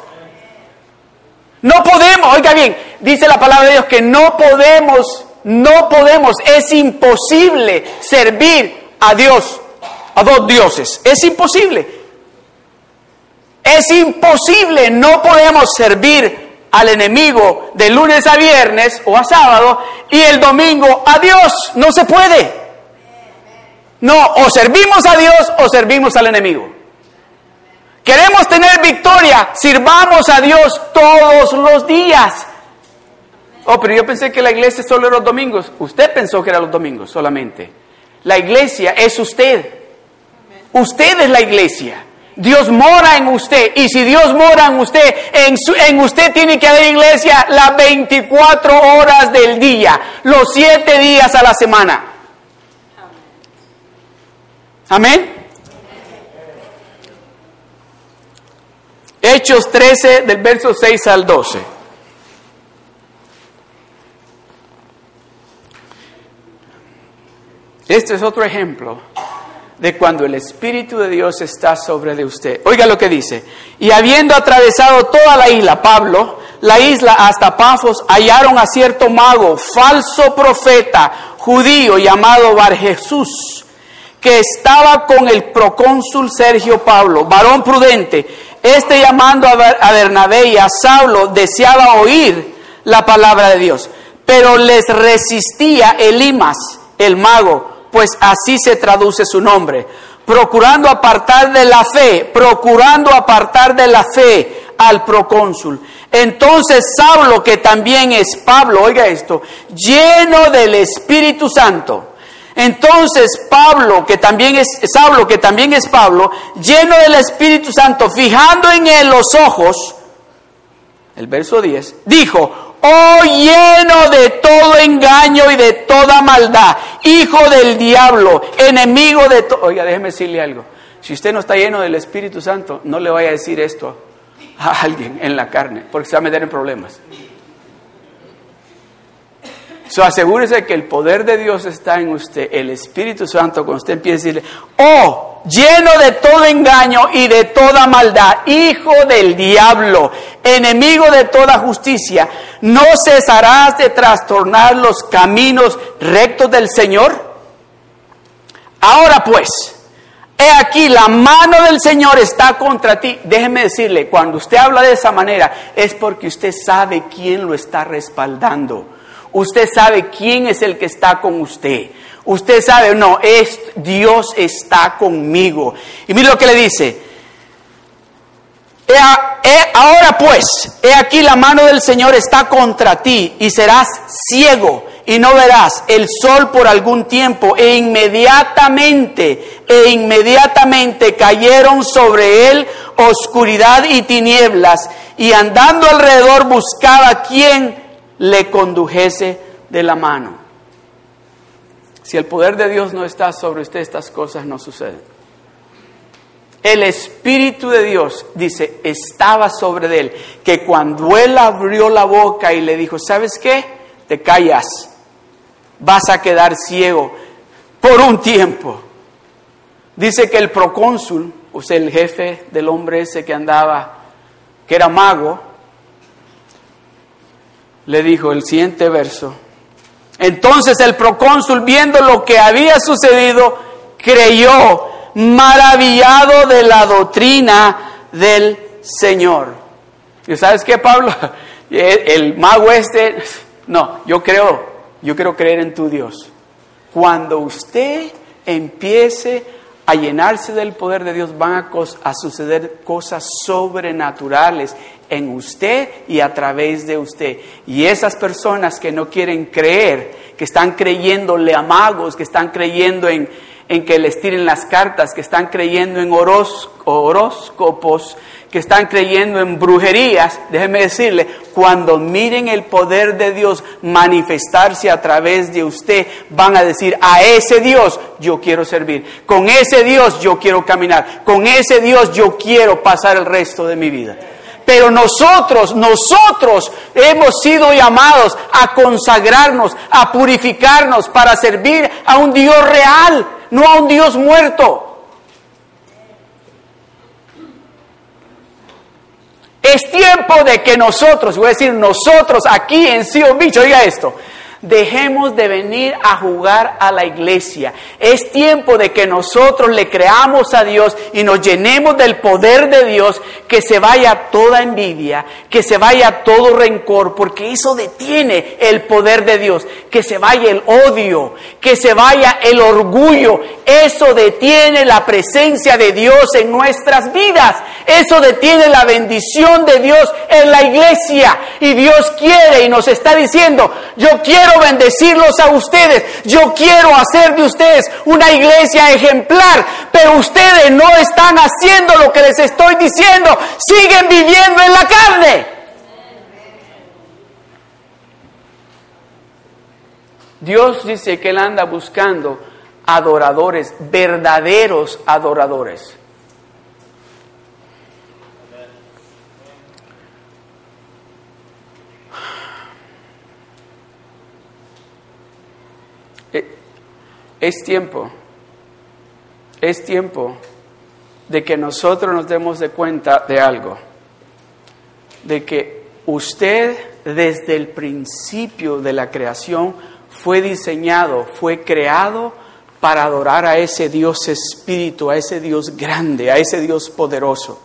No podemos, oiga bien, dice la palabra de Dios que no podemos, no podemos, es imposible servir a Dios a dos dioses. Es imposible. Es imposible. No podemos servir al enemigo de lunes a viernes o a sábado y el domingo a Dios. No se puede. No, o servimos a Dios o servimos al enemigo. Queremos tener victoria, sirvamos a Dios todos los días. Oh, pero yo pensé que la iglesia solo era los domingos. Usted pensó que era los domingos solamente. La iglesia es usted. Usted es la iglesia. Dios mora en usted. Y si Dios mora en usted, en, en, usted tiene que haber iglesia las 24 horas del día, los 7 días a la semana. Amén. Hechos 13 del verso 6 al 12. Este es otro ejemplo de cuando el Espíritu de Dios está sobre de usted. Oiga lo que dice. Y habiendo atravesado toda la isla, Pablo, la isla hasta Pafos, hallaron a cierto mago, falso profeta, judío llamado Bar Jesús, que estaba con el procónsul Sergio Pablo, varón prudente. Este llamando a Bernabé y a Saulo deseaba oír la palabra de Dios, pero les resistía Elimas, el mago, pues así se traduce su nombre, procurando apartar de la fe, procurando apartar de la fe al procónsul. Entonces Saulo, que también es Pablo, oiga esto, lleno del Espíritu Santo. Entonces Pablo, que también es Saulo, que también es Pablo, lleno del Espíritu Santo, fijando en él los ojos, el verso 10, dijo, oh lleno de todo engaño y de toda maldad, hijo del diablo, enemigo de todo. Oiga, déjeme decirle algo. Si usted no está lleno del Espíritu Santo, no le vaya a decir esto a alguien en la carne, porque se va a meter en problemas. So, asegúrese que el poder de Dios está en usted, el Espíritu Santo, cuando usted empieza a decirle, oh, lleno de todo engaño y de toda maldad, hijo del diablo, enemigo de toda justicia, ¿no cesarás de trastornar los caminos rectos del Señor? Ahora pues, he aquí, la mano del Señor está contra ti. Déjeme decirle, cuando usted habla de esa manera, es porque usted sabe quién lo está respaldando. Usted sabe quién es el que está con usted. Usted sabe, no, es Dios está conmigo. Y mire lo que le dice. ahora pues, he aquí la mano del Señor está contra ti y serás ciego y no verás el sol por algún tiempo e inmediatamente, e inmediatamente cayeron sobre él oscuridad y tinieblas y andando alrededor buscaba quien le condujese de la mano. Si el poder de Dios no está sobre usted, estas cosas no suceden. El Espíritu de Dios, dice, estaba sobre él, que cuando él abrió la boca y le dijo, ¿sabes qué? Te callas, vas a quedar ciego por un tiempo. Dice que el procónsul, o sea, el jefe del hombre ese que andaba, que era mago, le dijo el siguiente verso. Entonces el procónsul, viendo lo que había sucedido, creyó, maravillado de la doctrina del Señor. ¿Y sabes qué, Pablo? (laughs) El mago este, no, yo creo, yo quiero creer en tu Dios. Cuando usted empiece a llenarse del poder de Dios, van a, suceder cosas sobrenaturales en usted y a través de usted. Y esas personas que no quieren creer, que están creyéndole a magos, que están creyendo en, en que les tiren las cartas, que están creyendo en horóscopos, que están creyendo en brujerías, déjenme decirle, cuando miren el poder de Dios manifestarse a través de usted, van a decir, a ese Dios yo quiero servir, con ese Dios yo quiero caminar, con ese Dios yo quiero pasar el resto de mi vida. Pero nosotros, nosotros hemos sido llamados a consagrarnos, a purificarnos para servir a un Dios real, no a un Dios muerto. Es tiempo de que nosotros, voy a decir nosotros aquí en Sio Bicho, oiga esto, Dejemos de venir a jugar a la iglesia. Es tiempo de que nosotros le creamos a Dios y nos llenemos del poder de Dios, que se vaya toda envidia, que se vaya todo rencor, porque eso detiene el poder de Dios, que se vaya el odio, que se vaya el orgullo. Eso detiene la presencia de Dios en nuestras vidas. Eso detiene la bendición de Dios en la iglesia. Y Dios quiere y nos está diciendo, yo quiero bendecirlos a ustedes. Yo quiero hacer de ustedes una iglesia ejemplar, pero ustedes no están haciendo lo que les estoy diciendo. Siguen viviendo en la carne. Dios dice que Él anda buscando adoradores, verdaderos adoradores. Es tiempo, es tiempo de que nosotros nos demos de cuenta de algo, de que usted desde el principio de la creación fue diseñado, fue creado para adorar a ese Dios espíritu, a ese Dios grande, a ese Dios poderoso.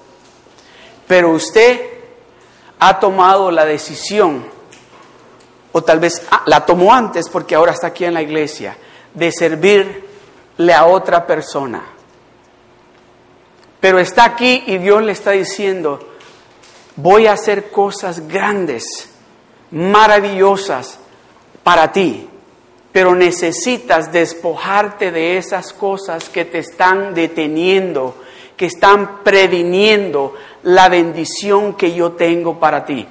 Pero usted ha tomado la decisión, o tal vez la tomó antes porque ahora está aquí en la iglesia, de servirle a otra persona. Pero está aquí y Dios le está diciendo, voy a hacer cosas grandes, maravillosas para ti, pero necesitas despojarte de esas cosas que te están deteniendo, que están previniendo la bendición que yo tengo para ti.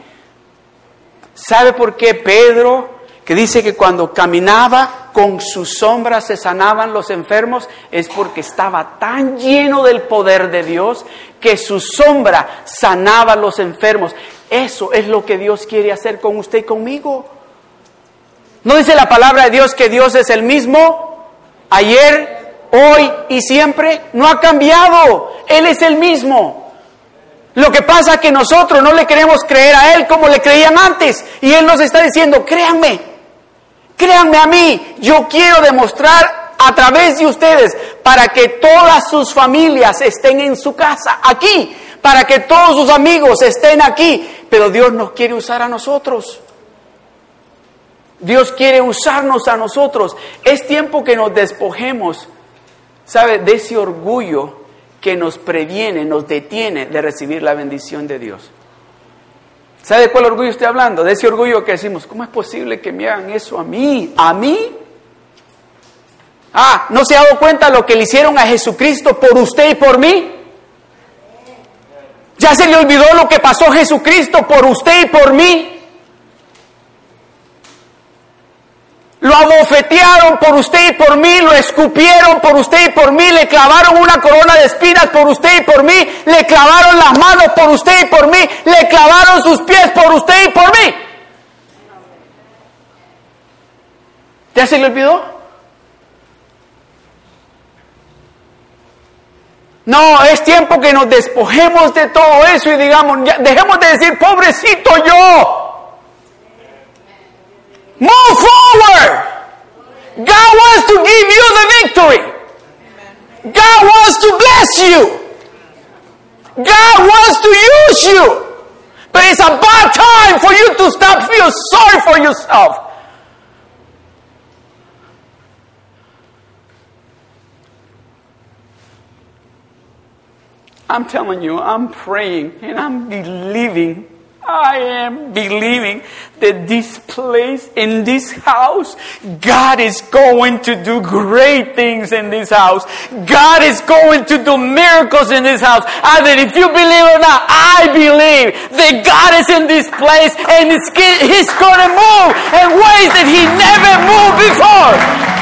¿Sabe por qué Pedro que dice que cuando caminaba con su sombra se sanaban los enfermos, es porque estaba tan lleno del poder de Dios que su sombra sanaba a los enfermos. Eso es lo que Dios quiere hacer con usted y conmigo. ¿No dice la palabra de Dios que Dios es el mismo ayer, hoy y siempre? No ha cambiado. Él es el mismo. Lo que pasa es que nosotros no le queremos creer a Él como le creían antes. Y Él nos está diciendo, créanme, Créanme a mí, yo quiero demostrar a través de ustedes para que todas sus familias estén en su casa, aquí, para que todos sus amigos estén aquí. Pero Dios nos quiere usar a nosotros. Dios quiere usarnos a nosotros. Es tiempo que nos despojemos, ¿sabe? De ese orgullo que nos previene, nos detiene de recibir la bendición de Dios. ¿Sabe de cuál orgullo estoy hablando? De ese orgullo que decimos, ¿cómo es posible que me hagan eso a mí? ¿A mí? Ah, ¿no se ha dado cuenta lo que le hicieron a Jesucristo por usted y por mí? ¿Ya se le olvidó lo que pasó Jesucristo por usted y por mí? Lo abofetearon por usted y por mí, lo escupieron por usted y por mí, le clavaron una corona de espinas por usted y por mí, le clavaron las manos por usted y por mí, le clavaron sus pies por usted y por mí. ¿Ya se le olvidó? No, es tiempo que nos despojemos de todo eso y digamos, dejemos de decir, pobrecito yo. Move forward. God wants to give you the victory. God wants to bless you. God wants to use you. But it's about time for you to stop feeling sorry for yourself. I'm telling you, I'm praying and I'm believing I am believing that this place, in this house, God is going to do great things in this house. God is going to do miracles in this house. Either if you believe or not, I believe that God is in this place and He's going to move in ways that He never moved before.